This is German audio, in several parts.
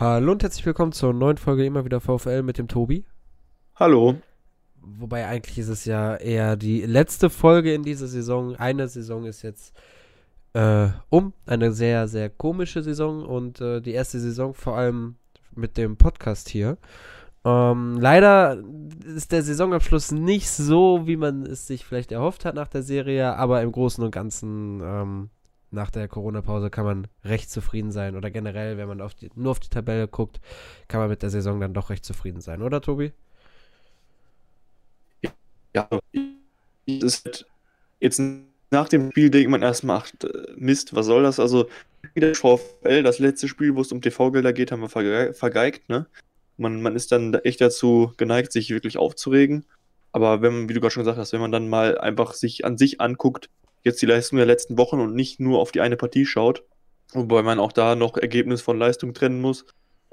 Hallo und herzlich willkommen zur neuen Folge immer wieder VfL mit dem Tobi. Hallo. Wobei eigentlich ist es ja eher die letzte Folge in dieser Saison. Eine Saison ist jetzt äh, um. Eine sehr, sehr komische Saison und äh, die erste Saison vor allem mit dem Podcast hier. Ähm, leider ist der Saisonabschluss nicht so, wie man es sich vielleicht erhofft hat nach der Serie, aber im Großen und Ganzen ähm, nach der Corona-Pause kann man recht zufrieden sein. Oder generell, wenn man auf die, nur auf die Tabelle guckt, kann man mit der Saison dann doch recht zufrieden sein, oder Tobi? Ja, ist jetzt nach dem Spiel denkt man erstmal, ach, Mist, was soll das? Also, wieder VfL, das letzte Spiel, wo es um TV-Gelder geht, haben wir vergeigt, ne? Man, man ist dann echt dazu geneigt, sich wirklich aufzuregen. Aber wenn, wie du gerade schon gesagt hast, wenn man dann mal einfach sich an sich anguckt, jetzt die Leistung der letzten Wochen und nicht nur auf die eine Partie schaut, wobei man auch da noch Ergebnis von Leistung trennen muss,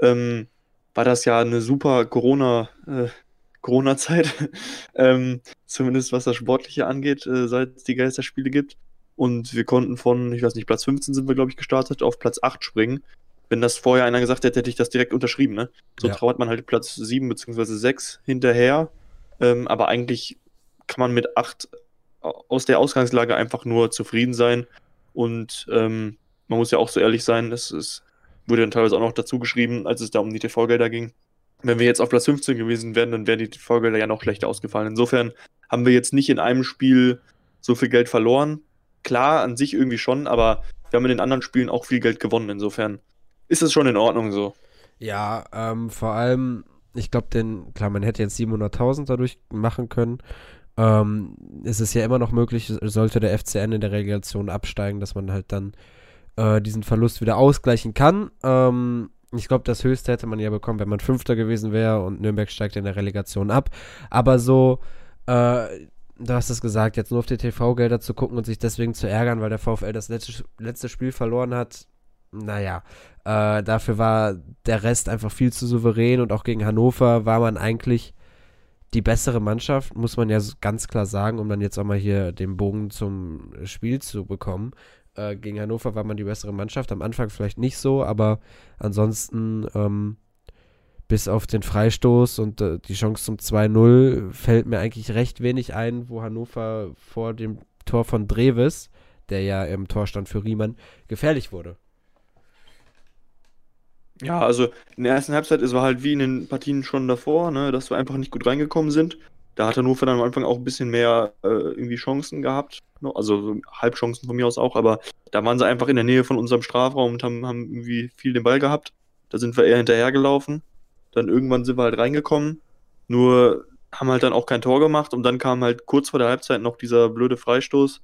ähm, war das ja eine super Corona, äh, Corona-Zeit, ähm, zumindest was das Sportliche angeht, äh, seit es die Geisterspiele gibt. Und wir konnten von, ich weiß nicht, Platz 15 sind wir, glaube ich, gestartet, auf Platz 8 springen. Wenn das vorher einer gesagt hätte, hätte ich das direkt unterschrieben. Ne? So ja. trauert man halt Platz 7 bzw. 6 hinterher. Ähm, aber eigentlich kann man mit 8 aus der Ausgangslage einfach nur zufrieden sein. Und ähm, man muss ja auch so ehrlich sein, das ist, wurde dann teilweise auch noch dazu geschrieben, als es da um die TV-Gelder ging. Wenn wir jetzt auf Platz 15 gewesen wären, dann wären die TV-Gelder ja noch schlechter ausgefallen. Insofern haben wir jetzt nicht in einem Spiel so viel Geld verloren. Klar, an sich irgendwie schon, aber wir haben in den anderen Spielen auch viel Geld gewonnen. Insofern ist es schon in Ordnung so. Ja, ähm, vor allem, ich glaube, denn, klar, man hätte jetzt 700.000 dadurch machen können ähm, ist es ja immer noch möglich, sollte der FCN in der Relegation absteigen, dass man halt dann äh, diesen Verlust wieder ausgleichen kann. Ähm, ich glaube, das Höchste hätte man ja bekommen, wenn man Fünfter gewesen wäre und Nürnberg steigt in der Relegation ab. Aber so, äh, du hast es gesagt, jetzt nur auf die TV-Gelder zu gucken und sich deswegen zu ärgern, weil der VfL das letzte, letzte Spiel verloren hat, naja, äh, dafür war der Rest einfach viel zu souverän und auch gegen Hannover war man eigentlich die bessere Mannschaft, muss man ja ganz klar sagen, um dann jetzt auch mal hier den Bogen zum Spiel zu bekommen. Äh, gegen Hannover war man die bessere Mannschaft. Am Anfang vielleicht nicht so, aber ansonsten, ähm, bis auf den Freistoß und äh, die Chance zum 2-0, fällt mir eigentlich recht wenig ein, wo Hannover vor dem Tor von Dreves, der ja im Tor stand für Riemann, gefährlich wurde. Ja, also in der ersten Halbzeit, es war halt wie in den Partien schon davor, ne, dass wir einfach nicht gut reingekommen sind. Da hat Hannover dann am Anfang auch ein bisschen mehr äh, irgendwie Chancen gehabt. Ne, also Halbchancen von mir aus auch, aber da waren sie einfach in der Nähe von unserem Strafraum und haben, haben irgendwie viel den Ball gehabt. Da sind wir eher hinterhergelaufen. Dann irgendwann sind wir halt reingekommen. Nur haben halt dann auch kein Tor gemacht und dann kam halt kurz vor der Halbzeit noch dieser blöde Freistoß.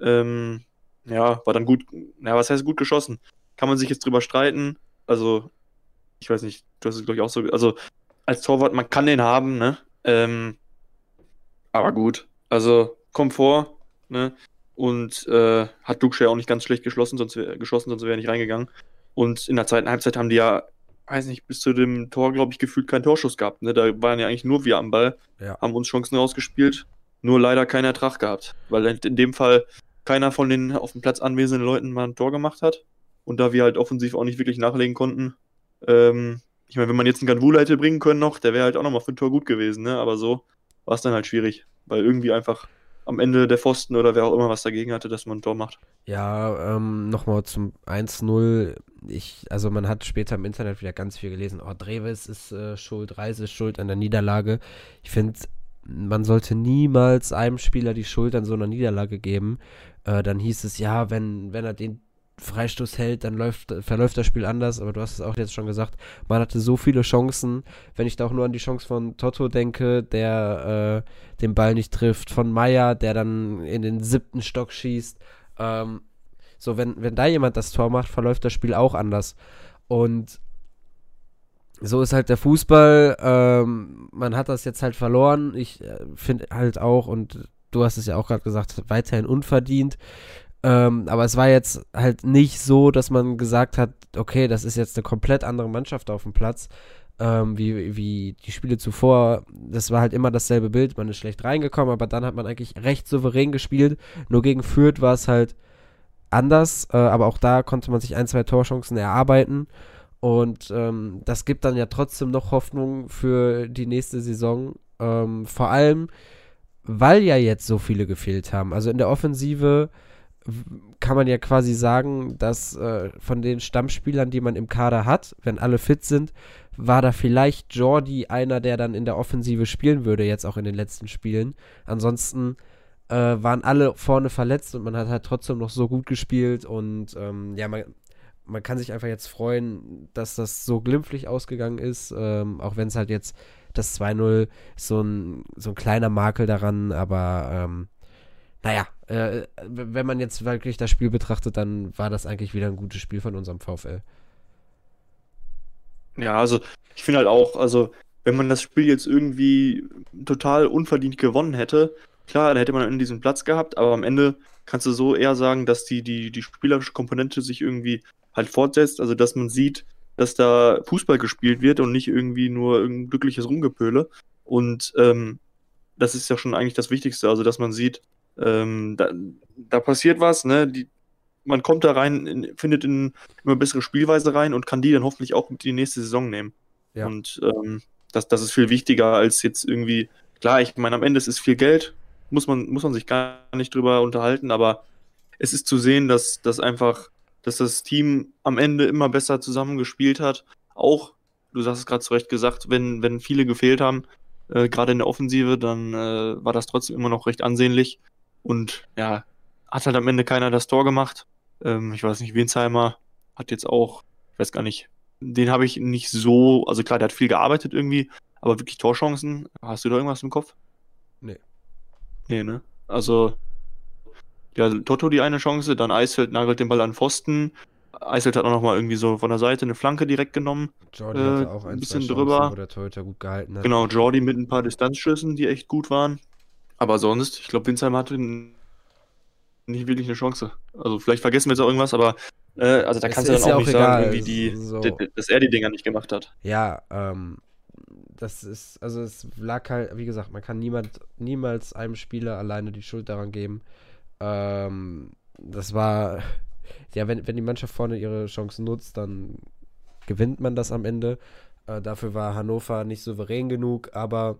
Ähm, ja, war dann gut, ja, was heißt gut geschossen? Kann man sich jetzt drüber streiten also, ich weiß nicht, du hast es, glaube ich, auch so. Also, als Torwart, man kann den haben, ne? Ähm, aber gut. Also, Komfort, ne? Und äh, hat Duxcher auch nicht ganz schlecht geschlossen, sonst wär, geschossen, sonst wäre er nicht reingegangen. Und in der zweiten Halbzeit haben die ja, weiß nicht, bis zu dem Tor, glaube ich, gefühlt keinen Torschuss gehabt. Ne? Da waren ja eigentlich nur wir am Ball, ja. haben uns Chancen rausgespielt, nur leider keinen Ertrag gehabt. Weil in dem Fall keiner von den auf dem Platz anwesenden Leuten mal ein Tor gemacht hat. Und da wir halt offensiv auch nicht wirklich nachlegen konnten, ähm, ich meine, wenn man jetzt einen Ganvula hätte bringen können noch, der wäre halt auch nochmal für ein Tor gut gewesen, ne? Aber so war es dann halt schwierig, weil irgendwie einfach am Ende der Pfosten oder wer auch immer was dagegen hatte, dass man ein Tor macht. Ja, ähm, nochmal zum 1-0. Ich, also man hat später im Internet wieder ganz viel gelesen, oh, Dreves ist äh, schuld, Reise ist schuld an der Niederlage. Ich finde, man sollte niemals einem Spieler die Schuld an so einer Niederlage geben. Äh, dann hieß es, ja, wenn, wenn er den Freistoß hält, dann läuft, verläuft das Spiel anders, aber du hast es auch jetzt schon gesagt, man hatte so viele Chancen, wenn ich da auch nur an die Chance von Toto denke, der äh, den Ball nicht trifft, von Meier, der dann in den siebten Stock schießt, ähm, so, wenn, wenn da jemand das Tor macht, verläuft das Spiel auch anders. Und so ist halt der Fußball, ähm, man hat das jetzt halt verloren, ich äh, finde halt auch, und du hast es ja auch gerade gesagt, weiterhin unverdient. Ähm, aber es war jetzt halt nicht so, dass man gesagt hat, okay, das ist jetzt eine komplett andere Mannschaft auf dem Platz, ähm, wie, wie die Spiele zuvor. Das war halt immer dasselbe Bild. Man ist schlecht reingekommen, aber dann hat man eigentlich recht souverän gespielt. Nur gegen Fürth war es halt anders, äh, aber auch da konnte man sich ein, zwei Torchancen erarbeiten. Und ähm, das gibt dann ja trotzdem noch Hoffnung für die nächste Saison. Ähm, vor allem, weil ja jetzt so viele gefehlt haben. Also in der Offensive kann man ja quasi sagen, dass äh, von den Stammspielern, die man im Kader hat, wenn alle fit sind, war da vielleicht Jordi einer, der dann in der Offensive spielen würde, jetzt auch in den letzten Spielen. Ansonsten äh, waren alle vorne verletzt und man hat halt trotzdem noch so gut gespielt und ähm, ja, man, man kann sich einfach jetzt freuen, dass das so glimpflich ausgegangen ist, ähm, auch wenn es halt jetzt das 2-0 so ein, so ein kleiner Makel daran, aber ähm, naja, äh, wenn man jetzt wirklich das Spiel betrachtet, dann war das eigentlich wieder ein gutes Spiel von unserem VfL. Ja, also ich finde halt auch, also wenn man das Spiel jetzt irgendwie total unverdient gewonnen hätte, klar, dann hätte man diesen Platz gehabt, aber am Ende kannst du so eher sagen, dass die, die, die spielerische Komponente sich irgendwie halt fortsetzt, also dass man sieht, dass da Fußball gespielt wird und nicht irgendwie nur ein glückliches Rumgepöle. Und ähm, das ist ja schon eigentlich das Wichtigste, also dass man sieht, ähm, da, da, passiert was, ne? Die, man kommt da rein, in, findet in immer bessere Spielweise rein und kann die dann hoffentlich auch mit in die nächste Saison nehmen. Ja. Und ähm, das, das ist viel wichtiger als jetzt irgendwie, klar, ich meine, am Ende ist es viel Geld, muss man, muss man sich gar nicht drüber unterhalten, aber es ist zu sehen, dass, dass einfach, dass das Team am Ende immer besser zusammengespielt hat. Auch, du hast es gerade zu Recht gesagt, wenn, wenn viele gefehlt haben, äh, gerade in der Offensive, dann äh, war das trotzdem immer noch recht ansehnlich. Und ja, hat halt am Ende keiner das Tor gemacht. Ähm, ich weiß nicht, Wensheimer hat jetzt auch, ich weiß gar nicht, den habe ich nicht so, also klar, der hat viel gearbeitet irgendwie, aber wirklich Torchancen, hast du da irgendwas im Kopf? Nee. Nee, ne? Also, ja, Toto die eine Chance, dann Eisfeld nagelt den Ball an Pfosten. Eisfeld hat auch nochmal irgendwie so von der Seite eine Flanke direkt genommen. Jordi äh, hatte auch ein bisschen Chancen, drüber. Wo der Torhüter gut gehalten hat. Genau, Jordi mit ein paar Distanzschüssen, die echt gut waren. Aber sonst, ich glaube, Winsheim hatte nicht wirklich eine Chance. Also vielleicht vergessen wir jetzt auch irgendwas, aber äh, also da es kannst du dann auch, ja auch nicht egal. sagen, die, so. dass er die Dinger nicht gemacht hat. Ja, ähm, das ist, also es lag halt, wie gesagt, man kann niemand, niemals einem Spieler alleine die Schuld daran geben. Ähm, das war, ja, wenn, wenn die Mannschaft vorne ihre Chancen nutzt, dann gewinnt man das am Ende. Äh, dafür war Hannover nicht souverän genug, aber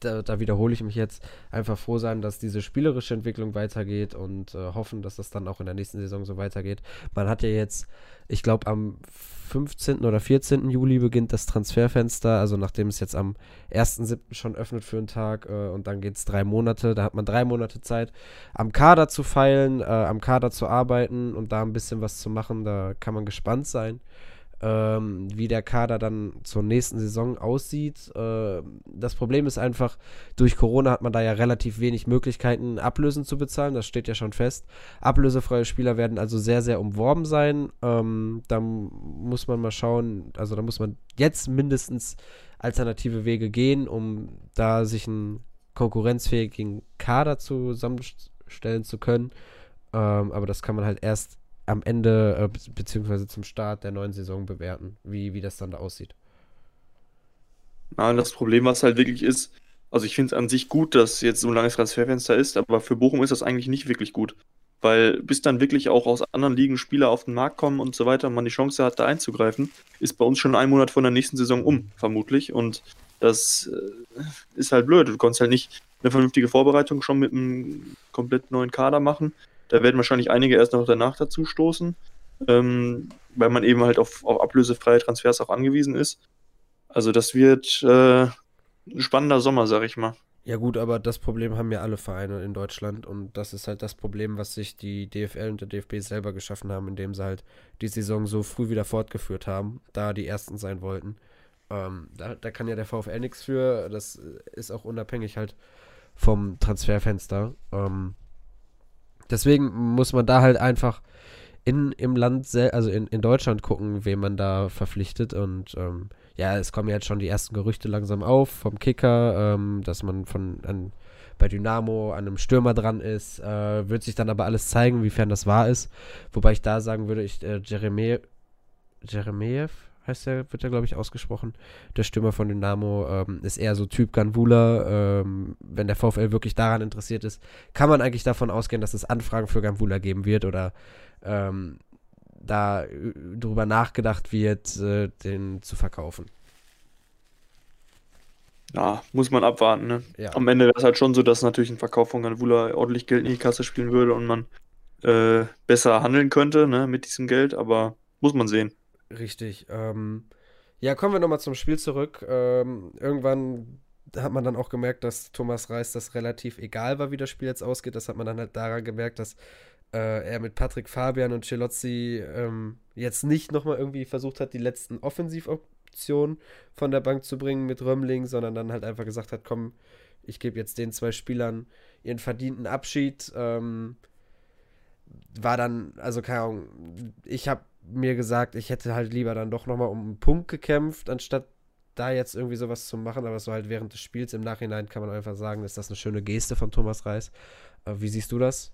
da, da, wiederhole ich mich jetzt, einfach froh sein, dass diese spielerische Entwicklung weitergeht und äh, hoffen, dass das dann auch in der nächsten Saison so weitergeht. Man hat ja jetzt, ich glaube, am 15. oder 14. Juli beginnt das Transferfenster, also nachdem es jetzt am 1.7. schon öffnet für einen Tag äh, und dann geht es drei Monate, da hat man drei Monate Zeit, am Kader zu feilen, äh, am Kader zu arbeiten und da ein bisschen was zu machen, da kann man gespannt sein ähm, wie der Kader dann zur nächsten Saison aussieht. Äh, das Problem ist einfach, durch Corona hat man da ja relativ wenig Möglichkeiten, Ablösen zu bezahlen. Das steht ja schon fest. Ablösefreie Spieler werden also sehr, sehr umworben sein. Ähm, da muss man mal schauen, also da muss man jetzt mindestens alternative Wege gehen, um da sich einen konkurrenzfähigen Kader zusammenstellen zu können. Ähm, aber das kann man halt erst am Ende äh, beziehungsweise zum Start der neuen Saison bewerten, wie, wie das dann da aussieht. Ja, das Problem, was halt wirklich ist, also ich finde es an sich gut, dass jetzt so ein langes Transferfenster ist, aber für Bochum ist das eigentlich nicht wirklich gut. Weil bis dann wirklich auch aus anderen Ligen Spieler auf den Markt kommen und so weiter und man die Chance hat, da einzugreifen, ist bei uns schon ein Monat von der nächsten Saison um, vermutlich. Und das äh, ist halt blöd. Du kannst halt nicht eine vernünftige Vorbereitung schon mit einem komplett neuen Kader machen. Da werden wahrscheinlich einige erst noch danach dazu stoßen, ähm, weil man eben halt auf, auf ablösefreie Transfers auch angewiesen ist. Also das wird äh, ein spannender Sommer, sag ich mal. Ja gut, aber das Problem haben ja alle Vereine in Deutschland und das ist halt das Problem, was sich die DFL und der DFB selber geschaffen haben, indem sie halt die Saison so früh wieder fortgeführt haben, da die Ersten sein wollten. Ähm, da, da kann ja der VfL nichts für, das ist auch unabhängig halt vom Transferfenster. Ähm, Deswegen muss man da halt einfach in, im Land, also in, in Deutschland gucken, wen man da verpflichtet. Und ähm, ja, es kommen jetzt schon die ersten Gerüchte langsam auf vom Kicker, ähm, dass man von an, bei Dynamo an einem Stürmer dran ist. Äh, wird sich dann aber alles zeigen, wiefern das wahr ist. Wobei ich da sagen würde, ich äh, Jeremie, Jeremejew, heißt der, wird der, glaube ich, ausgesprochen. Der Stürmer von Dynamo ähm, ist eher so Typ Ganvula. Ähm, wenn der VfL wirklich daran interessiert ist, kann man eigentlich davon ausgehen, dass es Anfragen für Ganvula geben wird oder ähm, da äh, drüber nachgedacht wird, äh, den zu verkaufen. Ja, muss man abwarten, ne? Ja. Am Ende wäre es halt schon so, dass natürlich ein Verkauf von Ganvula ordentlich Geld in die Kasse spielen würde und man äh, besser handeln könnte, ne, mit diesem Geld, aber muss man sehen. Richtig. Ähm, ja, kommen wir nochmal zum Spiel zurück. Ähm, irgendwann hat man dann auch gemerkt, dass Thomas Reis das relativ egal war, wie das Spiel jetzt ausgeht. Das hat man dann halt daran gemerkt, dass äh, er mit Patrick Fabian und Celozzi ähm, jetzt nicht nochmal irgendwie versucht hat, die letzten Offensivoptionen von der Bank zu bringen mit Römmling, sondern dann halt einfach gesagt hat, komm, ich gebe jetzt den zwei Spielern ihren verdienten Abschied. Ähm, war dann, also keine Ahnung, ich habe mir gesagt, ich hätte halt lieber dann doch nochmal um einen Punkt gekämpft, anstatt da jetzt irgendwie sowas zu machen, aber so halt während des Spiels im Nachhinein kann man einfach sagen, ist das eine schöne Geste von Thomas Reis. Äh, wie siehst du das?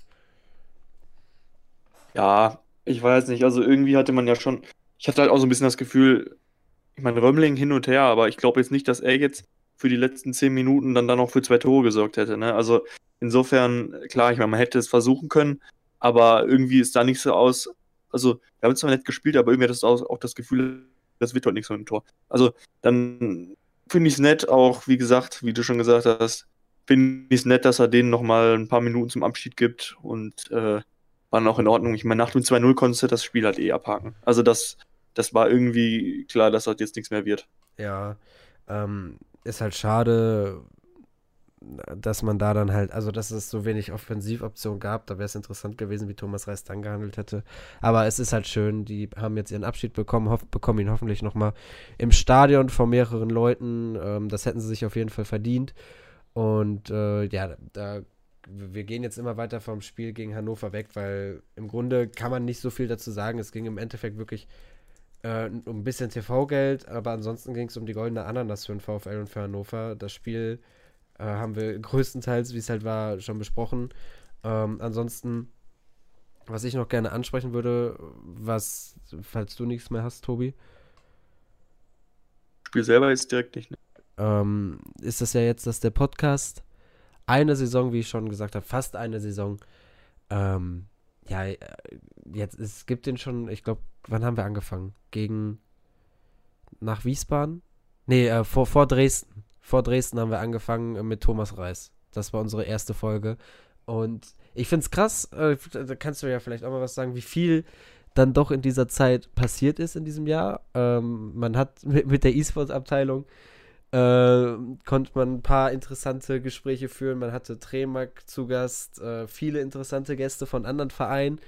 Ja, ich weiß nicht, also irgendwie hatte man ja schon, ich hatte halt auch so ein bisschen das Gefühl, ich meine, Römmling hin und her, aber ich glaube jetzt nicht, dass er jetzt für die letzten zehn Minuten dann da noch für zwei Tore gesorgt hätte. Ne? Also insofern, klar, ich meine, man hätte es versuchen können, aber irgendwie ist da nicht so aus. Also, wir haben zwar nett gespielt, aber irgendwie hat das auch, auch das Gefühl, das wird heute nichts mit dem Tor. Also, dann finde ich es nett, auch wie gesagt, wie du schon gesagt hast, finde ich es nett, dass er denen nochmal ein paar Minuten zum Abschied gibt und äh, war dann auch in Ordnung. Ich meine, nach dem 2-0 konntest du das Spiel halt eh abhaken. Also, das, das war irgendwie klar, dass das jetzt nichts mehr wird. Ja, ähm, ist halt schade, dass man da dann halt, also dass es so wenig Offensivoptionen gab, da wäre es interessant gewesen, wie Thomas Reis dann gehandelt hätte. Aber es ist halt schön, die haben jetzt ihren Abschied bekommen, hoff, bekommen ihn hoffentlich nochmal im Stadion von mehreren Leuten. Ähm, das hätten sie sich auf jeden Fall verdient. Und äh, ja, da, wir gehen jetzt immer weiter vom Spiel gegen Hannover weg, weil im Grunde kann man nicht so viel dazu sagen. Es ging im Endeffekt wirklich äh, um ein bisschen TV-Geld, aber ansonsten ging es um die goldene Ananas für den VfL und für Hannover. Das Spiel äh, haben wir größtenteils, wie es halt war, schon besprochen. Ähm, ansonsten, was ich noch gerne ansprechen würde, was, falls du nichts mehr hast, Tobi. Spiel selber jetzt direkt nicht. Ne? Ähm, ist das ja jetzt, dass der Podcast eine Saison, wie ich schon gesagt habe, fast eine Saison, ähm, ja, jetzt, es gibt den schon, ich glaube, wann haben wir angefangen? Gegen, nach Wiesbaden? Nee, äh, vor, vor Dresden vor Dresden haben wir angefangen mit Thomas Reis. Das war unsere erste Folge. Und ich finde es krass, äh, da kannst du ja vielleicht auch mal was sagen, wie viel dann doch in dieser Zeit passiert ist in diesem Jahr. Ähm, man hat mit, mit der E-Sports-Abteilung äh, konnte man ein paar interessante Gespräche führen. Man hatte Tremak zu Gast, äh, viele interessante Gäste von anderen Vereinen.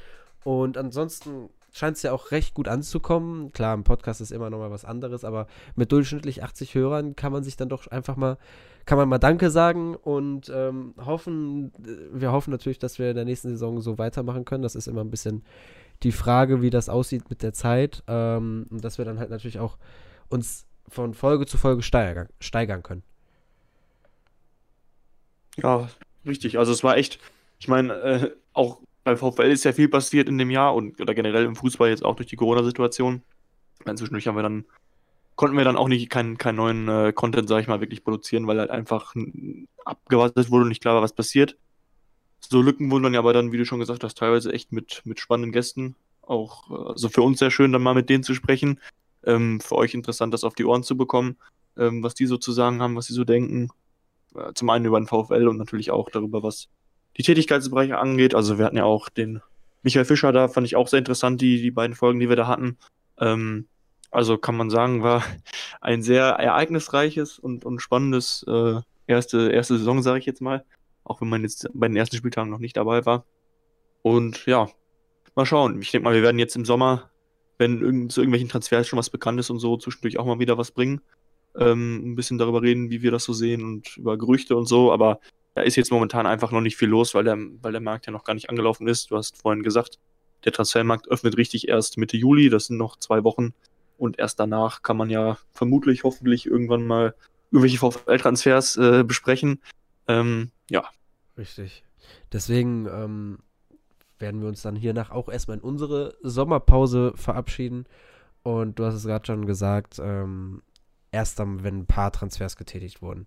Und ansonsten scheint es ja auch recht gut anzukommen. Klar, ein Podcast ist immer noch mal was anderes, aber mit durchschnittlich 80 Hörern kann man sich dann doch einfach mal, kann man mal Danke sagen und ähm, hoffen, äh, wir hoffen natürlich, dass wir in der nächsten Saison so weitermachen können. Das ist immer ein bisschen die Frage, wie das aussieht mit der Zeit ähm, und dass wir dann halt natürlich auch uns von Folge zu Folge steigern, steigern können. Ja, richtig. Also es war echt, ich meine, äh, auch beim VfL ist ja viel passiert in dem Jahr und oder generell im Fußball jetzt auch durch die Corona-Situation. Zwischendurch haben wir dann, konnten wir dann auch nicht keinen kein neuen äh, Content, sag ich mal, wirklich produzieren, weil halt einfach abgewartet wurde und nicht klar war, was passiert. So Lücken wurden dann ja aber dann, wie du schon gesagt hast, teilweise echt mit, mit spannenden Gästen. Auch, äh, also für uns sehr schön, dann mal mit denen zu sprechen. Ähm, für euch interessant, das auf die Ohren zu bekommen, ähm, was die so zu sagen haben, was sie so denken. Äh, zum einen über den VfL und natürlich auch darüber, was die Tätigkeitsbereiche angeht. Also wir hatten ja auch den Michael Fischer da, fand ich auch sehr interessant, die, die beiden Folgen, die wir da hatten. Ähm, also kann man sagen, war ein sehr ereignisreiches und, und spannendes äh, erste, erste Saison, sage ich jetzt mal. Auch wenn man jetzt bei den ersten Spieltagen noch nicht dabei war. Und ja, mal schauen. Ich denke mal, wir werden jetzt im Sommer, wenn zu irgendwelchen Transfers schon was bekannt ist und so, zwischendurch auch mal wieder was bringen. Ähm, ein bisschen darüber reden, wie wir das so sehen und über Gerüchte und so. Aber da ist jetzt momentan einfach noch nicht viel los, weil der, weil der Markt ja noch gar nicht angelaufen ist. Du hast vorhin gesagt, der Transfermarkt öffnet richtig erst Mitte Juli, das sind noch zwei Wochen. Und erst danach kann man ja vermutlich, hoffentlich irgendwann mal irgendwelche VfL-Transfers äh, besprechen. Ähm, ja. Richtig. Deswegen ähm, werden wir uns dann hiernach auch erstmal in unsere Sommerpause verabschieden. Und du hast es gerade schon gesagt, ähm, erst dann, wenn ein paar Transfers getätigt wurden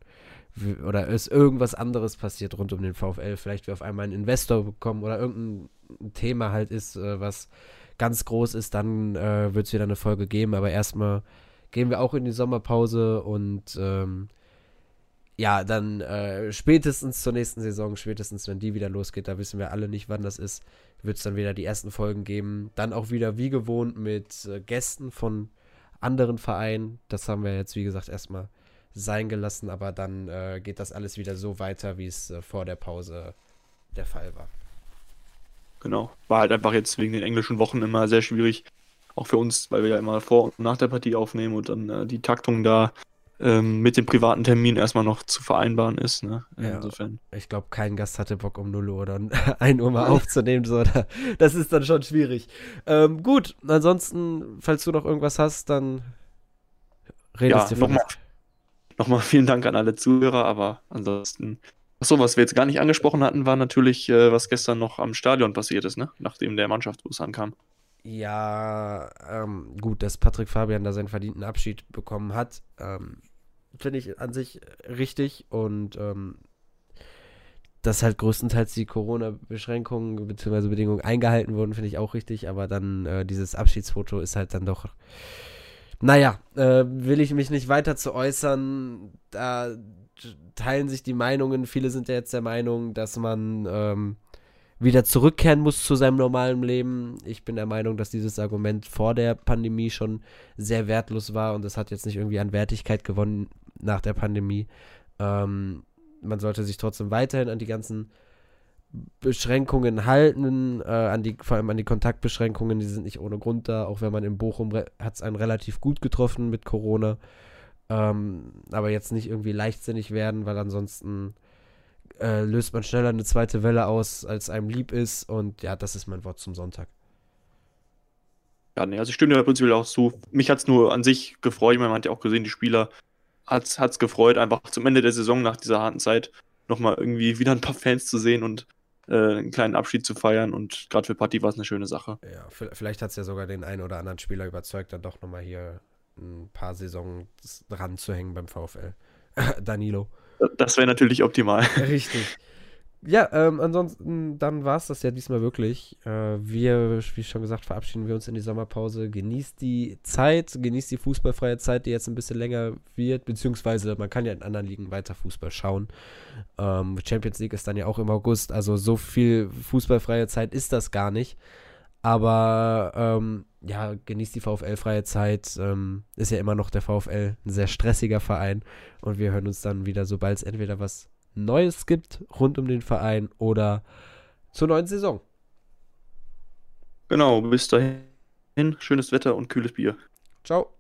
oder ist irgendwas anderes passiert rund um den VfL, vielleicht wir auf einmal einen Investor bekommen oder irgendein Thema halt ist, äh, was ganz groß ist, dann äh, wird es wieder eine Folge geben. Aber erstmal gehen wir auch in die Sommerpause und ähm, ja, dann äh, spätestens zur nächsten Saison, spätestens wenn die wieder losgeht, da wissen wir alle nicht, wann das ist, wird es dann wieder die ersten Folgen geben. Dann auch wieder wie gewohnt mit äh, Gästen von anderen Vereinen. Das haben wir jetzt, wie gesagt, erstmal sein gelassen, aber dann äh, geht das alles wieder so weiter, wie es äh, vor der Pause der Fall war. Genau. War halt einfach jetzt wegen den englischen Wochen immer sehr schwierig, auch für uns, weil wir ja immer vor und nach der Partie aufnehmen und dann äh, die Taktung da ähm, mit dem privaten Termin erstmal noch zu vereinbaren ist. Ne? Insofern. Ja, ich glaube, kein Gast hatte Bock um 0 Uhr oder 1 Uhr mal aufzunehmen. So, das ist dann schon schwierig. Ähm, gut, ansonsten, falls du noch irgendwas hast, dann redest ja, von nochmal, nochmal vielen Dank an alle Zuhörer, aber ansonsten. Achso, was wir jetzt gar nicht angesprochen hatten, war natürlich, äh, was gestern noch am Stadion passiert ist, ne? Nachdem der Mannschaftsbus ankam. Ja, ähm, gut, dass Patrick Fabian da seinen verdienten Abschied bekommen hat. Ähm, finde ich an sich richtig und ähm, dass halt größtenteils die Corona-Beschränkungen bzw. Bedingungen eingehalten wurden, finde ich auch richtig, aber dann äh, dieses Abschiedsfoto ist halt dann doch. Naja, äh, will ich mich nicht weiter zu äußern. Da teilen sich die Meinungen. Viele sind ja jetzt der Meinung, dass man ähm, wieder zurückkehren muss zu seinem normalen Leben. Ich bin der Meinung, dass dieses Argument vor der Pandemie schon sehr wertlos war und es hat jetzt nicht irgendwie an Wertigkeit gewonnen nach der Pandemie. Ähm, man sollte sich trotzdem weiterhin an die ganzen Beschränkungen halten, äh, an die, vor allem an die Kontaktbeschränkungen, die sind nicht ohne Grund da, auch wenn man in Bochum hat es einen relativ gut getroffen mit Corona. Ähm, aber jetzt nicht irgendwie leichtsinnig werden, weil ansonsten äh, löst man schneller eine zweite Welle aus, als einem lieb ist. Und ja, das ist mein Wort zum Sonntag. Ja, nee, also ich stimme dir prinzipiell auch zu. Mich hat es nur an sich gefreut. Man hat ja auch gesehen, die Spieler hat es gefreut, einfach zum Ende der Saison nach dieser harten Zeit nochmal irgendwie wieder ein paar Fans zu sehen und äh, einen kleinen Abschied zu feiern. Und gerade für Patti war es eine schöne Sache. Ja, vielleicht hat es ja sogar den einen oder anderen Spieler überzeugt, dann doch nochmal hier ein paar Saisons dran zu hängen beim VfL. Danilo. Das wäre natürlich optimal. Richtig. Ja, ähm, ansonsten, dann war es das ja diesmal wirklich. Äh, wir, wie schon gesagt, verabschieden wir uns in die Sommerpause. Genießt die Zeit, genießt die fußballfreie Zeit, die jetzt ein bisschen länger wird, beziehungsweise man kann ja in anderen Ligen weiter Fußball schauen. Ähm, Champions League ist dann ja auch im August, also so viel fußballfreie Zeit ist das gar nicht. Aber ähm, ja, genießt die VfL-freie Zeit. Ähm, ist ja immer noch der VfL ein sehr stressiger Verein. Und wir hören uns dann wieder, sobald es entweder was Neues gibt rund um den Verein oder zur neuen Saison. Genau, bis dahin. Schönes Wetter und kühles Bier. Ciao.